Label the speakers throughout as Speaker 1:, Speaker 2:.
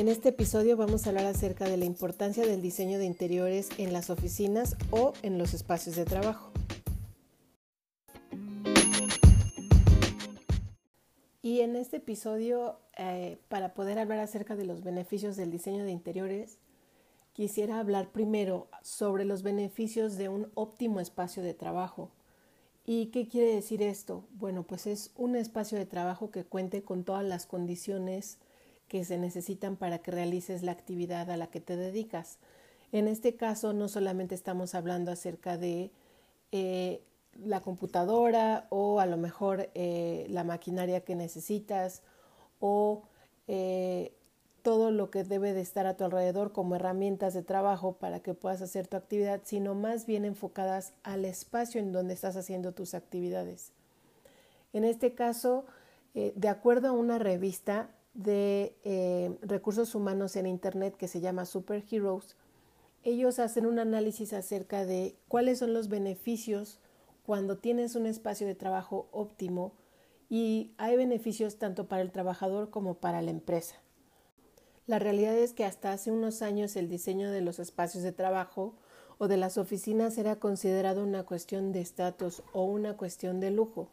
Speaker 1: En este episodio vamos a hablar acerca de la importancia del diseño de interiores en las oficinas o en los espacios de trabajo. Y en este episodio, eh, para poder hablar acerca de los beneficios del diseño de interiores, quisiera hablar primero sobre los beneficios de un óptimo espacio de trabajo. ¿Y qué quiere decir esto? Bueno, pues es un espacio de trabajo que cuente con todas las condiciones que se necesitan para que realices la actividad a la que te dedicas. En este caso, no solamente estamos hablando acerca de eh, la computadora o a lo mejor eh, la maquinaria que necesitas o eh, todo lo que debe de estar a tu alrededor como herramientas de trabajo para que puedas hacer tu actividad, sino más bien enfocadas al espacio en donde estás haciendo tus actividades. En este caso, de acuerdo a una revista, de eh, recursos humanos en Internet que se llama Superheroes, ellos hacen un análisis acerca de cuáles son los beneficios cuando tienes un espacio de trabajo óptimo y hay beneficios tanto para el trabajador como para la empresa. La realidad es que hasta hace unos años el diseño de los espacios de trabajo o de las oficinas era considerado una cuestión de estatus o una cuestión de lujo.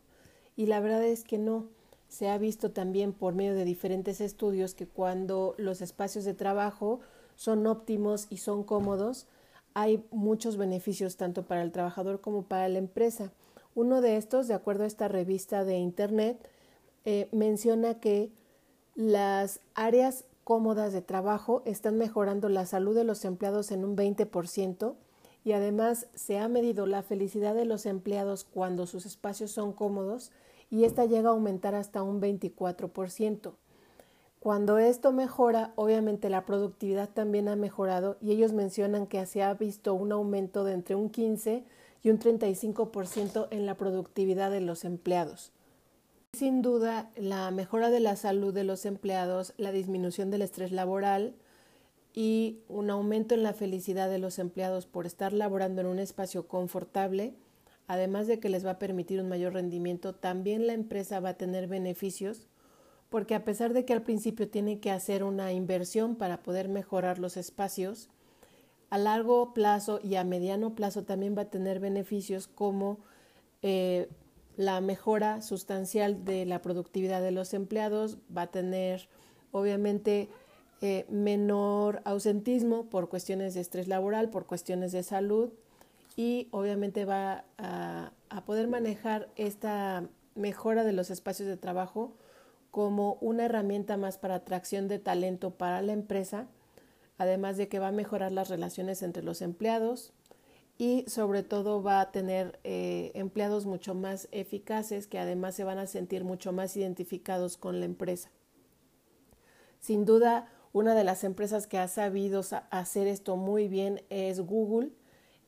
Speaker 1: Y la verdad es que no. Se ha visto también por medio de diferentes estudios que cuando los espacios de trabajo son óptimos y son cómodos, hay muchos beneficios tanto para el trabajador como para la empresa. Uno de estos, de acuerdo a esta revista de Internet, eh, menciona que las áreas cómodas de trabajo están mejorando la salud de los empleados en un 20% y además se ha medido la felicidad de los empleados cuando sus espacios son cómodos y esta llega a aumentar hasta un 24%. Cuando esto mejora, obviamente la productividad también ha mejorado y ellos mencionan que se ha visto un aumento de entre un 15 y un 35% en la productividad de los empleados. Sin duda, la mejora de la salud de los empleados, la disminución del estrés laboral y un aumento en la felicidad de los empleados por estar laborando en un espacio confortable además de que les va a permitir un mayor rendimiento, también la empresa va a tener beneficios porque a pesar de que al principio tiene que hacer una inversión para poder mejorar los espacios, a largo plazo y a mediano plazo también va a tener beneficios como eh, la mejora sustancial de la productividad de los empleados, va a tener obviamente eh, menor ausentismo por cuestiones de estrés laboral, por cuestiones de salud, y obviamente va a, poder manejar esta mejora de los espacios de trabajo como una herramienta más para atracción de talento para la empresa, además de que va a mejorar las relaciones entre los empleados y sobre todo va a tener eh, empleados mucho más eficaces que además se van a sentir mucho más identificados con la empresa. Sin duda, una de las empresas que ha sabido hacer esto muy bien es Google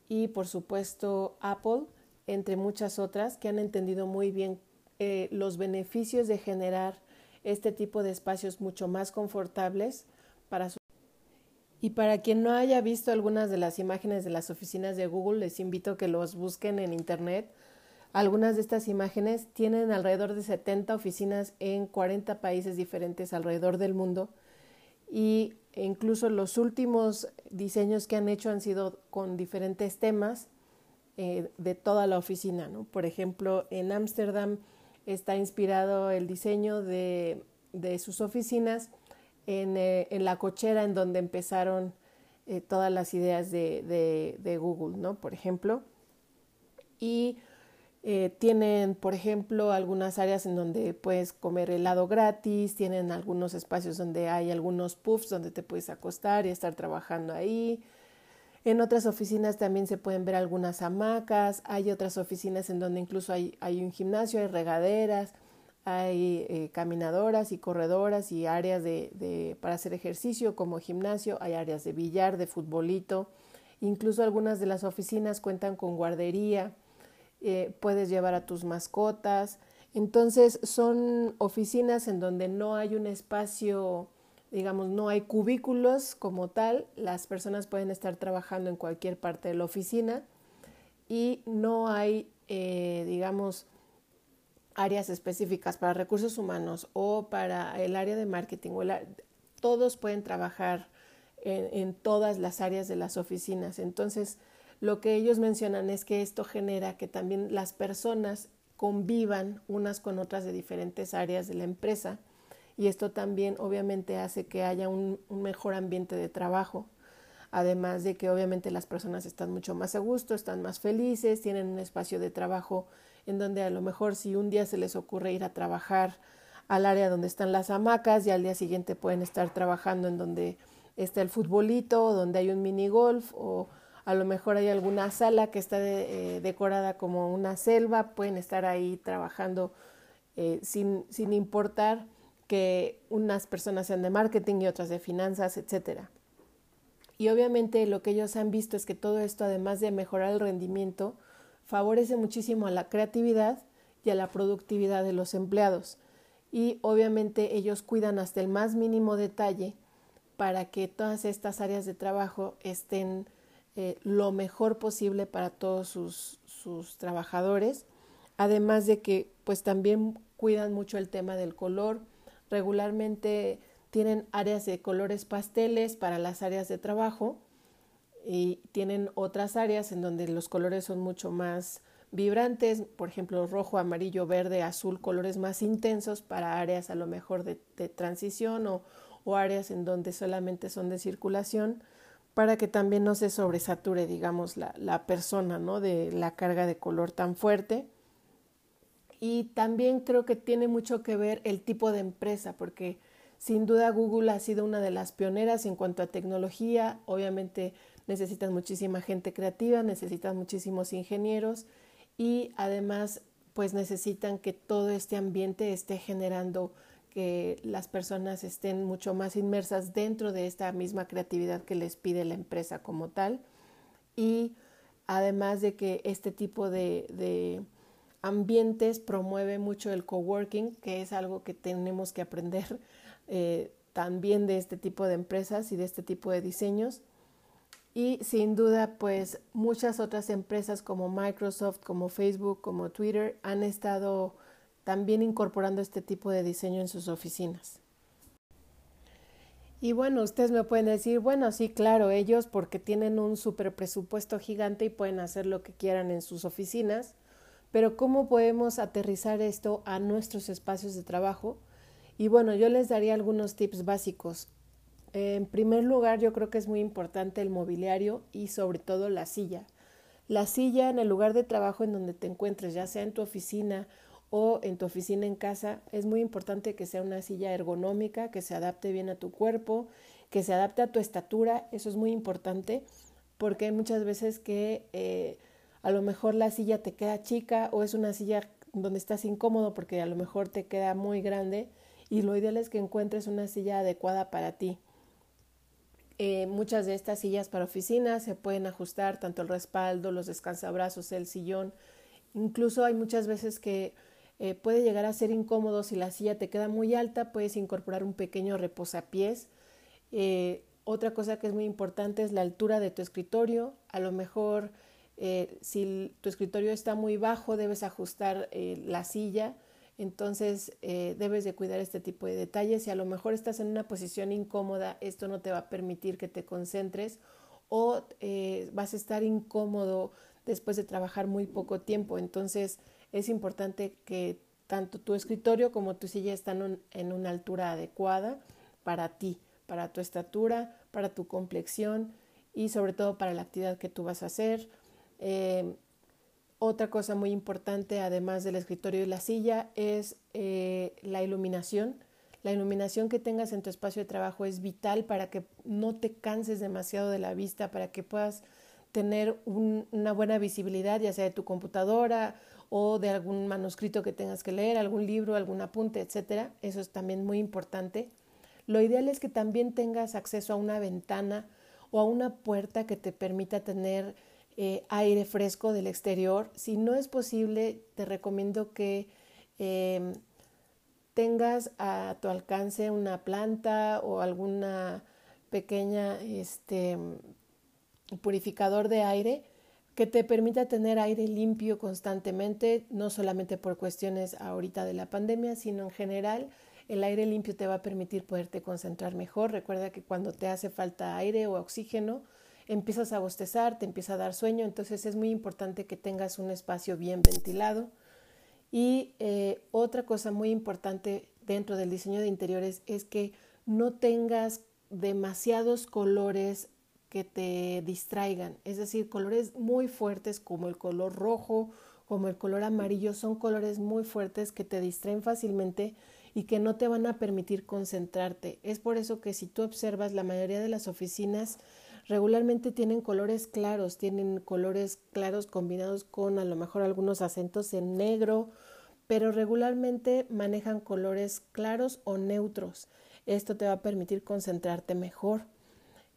Speaker 1: y por supuesto Apple, entre muchas otras, que han entendido muy bien eh, los beneficios de generar este tipo de espacios mucho más confortables para su y para quien no haya visto algunas de las imágenes de las oficinas de Google, les invito a que los busquen en Internet. Algunas de estas imágenes tienen alrededor de 70 oficinas en 40 países diferentes alrededor del mundo y incluso los últimos diseños que han hecho han sido con diferentes temas eh, de toda la oficina. ¿no? Por ejemplo, en Ámsterdam está inspirado el diseño de, de sus oficinas en, eh, en, la cochera en donde empezaron eh, todas las ideas de, de, de, Google, ¿no? por ejemplo. Y eh, tienen, por ejemplo, algunas áreas en donde puedes comer helado gratis, tienen algunos espacios donde hay algunos puffs donde te puedes acostar y estar trabajando ahí. En otras oficinas también se pueden ver algunas hamacas, hay otras oficinas en donde incluso hay, un gimnasio, hay regaderas, hay eh, caminadoras y corredoras y áreas de, de, para hacer ejercicio como gimnasio, hay áreas de billar, de futbolito, incluso algunas de las oficinas cuentan con guardería, eh, puedes llevar a tus mascotas. Entonces son oficinas en donde no hay un espacio, digamos, no hay cubículos como tal, las personas pueden estar trabajando en cualquier parte de la oficina y no hay, eh, digamos, áreas específicas para recursos humanos o para el área de marketing. todos pueden trabajar en, todas las áreas de las oficinas. Entonces, lo que ellos mencionan es que esto genera que también las personas convivan unas con otras de diferentes áreas de la empresa y esto también obviamente hace que haya un, mejor ambiente de trabajo. Además de que obviamente las personas están mucho más a gusto, están más felices, tienen un espacio de trabajo en donde a lo mejor si un día se les ocurre ir a trabajar al área donde están las hamacas y al día siguiente pueden estar trabajando en donde está el futbolito, donde hay un mini golf o a lo mejor hay alguna sala que está eh, decorada como una selva, pueden estar ahí trabajando eh, sin, sin importar que unas personas sean de marketing y otras de finanzas, etcétera. Y obviamente lo que ellos han visto es que todo esto, además de mejorar el rendimiento, favorece muchísimo a la creatividad y a la productividad de los empleados. Y obviamente ellos cuidan hasta el más mínimo detalle para que todas estas áreas de trabajo estén eh, lo mejor posible para todos sus, sus trabajadores. Además de que pues también cuidan mucho el tema del color. Regularmente tienen áreas de colores pasteles para las áreas de trabajo y tienen otras áreas en donde los colores son mucho más vibrantes, por ejemplo, rojo, amarillo, verde, azul, colores más intensos para áreas a lo mejor de, de transición o, o áreas en donde solamente son de circulación para que también no se sobresature, digamos, la, la persona, ¿no? De la carga de color tan fuerte. Y también creo que tiene mucho que ver el tipo de empresa, porque sin duda Google ha sido una de las pioneras en cuanto a tecnología. Obviamente necesitan muchísima gente creativa, necesitan muchísimos ingenieros y además pues necesitan que todo este ambiente esté generando que las personas estén mucho más inmersas dentro de esta misma creatividad que les pide la empresa como tal. Y además de que este tipo de, ambientes promueve mucho el coworking, que es algo que tenemos que aprender eh, también de este tipo de empresas y de este tipo de diseños. Y sin duda, pues muchas otras empresas como Microsoft, como Facebook, como Twitter han estado también incorporando este tipo de diseño en sus oficinas. Y bueno, ustedes me pueden decir, bueno, sí, claro, ellos porque tienen un super presupuesto gigante y pueden hacer lo que quieran en sus oficinas, pero ¿cómo podemos aterrizar esto a nuestros espacios de trabajo? Y bueno, yo les daría algunos tips básicos. En primer lugar, yo creo que es muy importante el mobiliario y sobre todo la silla. La silla en el lugar de trabajo en donde te encuentres, ya sea en tu oficina o en tu oficina en casa, es muy importante que sea una silla ergonómica, que se adapte bien a tu cuerpo, que se adapte a tu estatura, eso es muy importante, porque hay muchas veces que eh, a lo mejor la silla te queda chica o es una silla donde estás incómodo porque a lo mejor te queda muy grande y lo ideal es que encuentres una silla adecuada para ti. Eh, muchas de estas sillas para oficinas se pueden ajustar tanto el respaldo, los descansabrazos, el sillón. Incluso hay muchas veces que eh, puede llegar a ser incómodo si la silla te queda muy alta, puedes incorporar un pequeño reposapiés. Eh, otra cosa que es muy importante es la altura de tu escritorio. A lo mejor eh, si tu escritorio está muy bajo, debes ajustar la silla. Entonces debes de cuidar este tipo de detalles. Si a lo mejor estás en una posición incómoda, esto no te va a permitir que te concentres o vas a estar incómodo después de trabajar muy poco tiempo. Entonces, es importante que tanto tu escritorio como tu silla están en una altura adecuada para ti, para tu estatura, para tu complexión y sobre todo para la actividad que tú vas a hacer. Eh, otra cosa muy importante, además del escritorio y la silla, es eh, la iluminación. La iluminación que tengas en tu espacio de trabajo es vital para que no te canses demasiado de la vista, para que puedas tener una buena visibilidad, ya sea de tu computadora o de algún manuscrito que tengas que leer, algún libro, algún apunte, etcétera. Eso es también muy importante. Lo ideal es que también tengas acceso a una ventana o a una puerta que te permita tener eh, aire fresco del exterior. Si no es posible, te recomiendo que em, tengas a tu alcance una planta o alguna pequeña este, purificador de aire que te permita tener aire limpio constantemente, no solamente por cuestiones ahorita de la pandemia, sino en general El aire limpio te va a permitir poderte concentrar mejor. Recuerda que cuando te hace falta aire o oxígeno, empiezas a bostezar, te empieza a dar sueño, entonces es muy importante que tengas un espacio bien ventilado. Y eh, otra cosa muy importante dentro del diseño de interiores es que no tengas demasiados colores que te distraigan, es decir, colores muy fuertes como el color rojo, como el color amarillo, son colores muy fuertes que te distraen fácilmente y que no te van a permitir concentrarte. Es por eso que si tú observas la mayoría de las oficinas regularmente tienen colores claros, tienen colores claros combinados con a lo mejor algunos acentos en negro, pero regularmente manejan colores claros o neutros. Esto te va a permitir concentrarte mejor.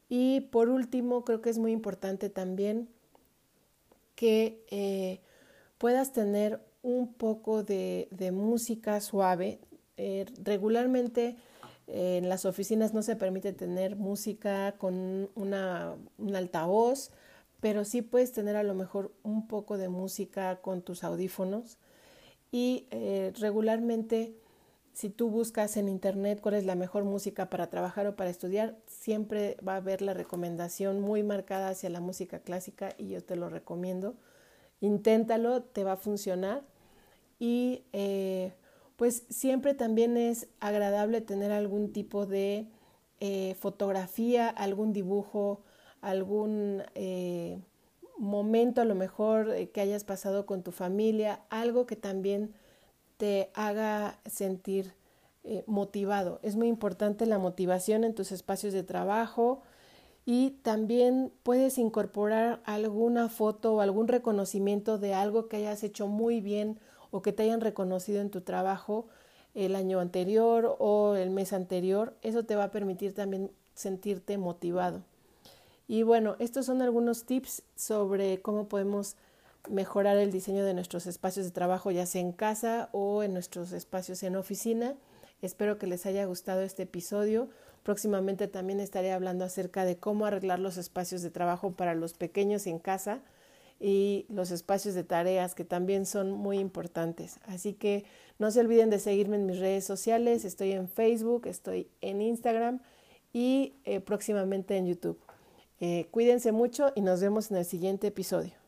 Speaker 1: Y por último, creo que es muy importante también que eh, puedas tener un poco de, música suave. Eh, regularmente en las oficinas no se permite tener música con una, un altavoz, pero sí puedes tener a lo mejor un poco de música con tus audífonos. Y eh, regularmente, si tú buscas en internet cuál es la mejor música para trabajar o para estudiar, siempre va a haber la recomendación muy marcada hacia la música clásica y yo te lo recomiendo. Inténtalo, te va a funcionar. Y eh, pues siempre también es agradable tener algún tipo de eh, fotografía, algún dibujo, algún eh, momento a lo mejor que hayas pasado con tu familia, algo que también te haga sentir motivado. Es muy importante la motivación en tus espacios de trabajo y también puedes incorporar alguna foto o algún reconocimiento de algo que hayas hecho muy bien o que te hayan reconocido en tu trabajo el año anterior o el mes anterior, eso te va a permitir también sentirte motivado. Y bueno, estos son algunos tips sobre cómo podemos mejorar el diseño de nuestros espacios de trabajo, ya sea en casa o en nuestros espacios en oficina. Espero que les haya gustado este episodio. Próximamente también estaré hablando acerca de cómo arreglar los espacios de trabajo para los pequeños en casa y los espacios de tareas que también son muy importantes. Así que no se olviden de seguirme en mis redes sociales. Estoy en Facebook, estoy en Instagram y eh, próximamente en YouTube. Eh, cuídense mucho y nos vemos en el siguiente episodio.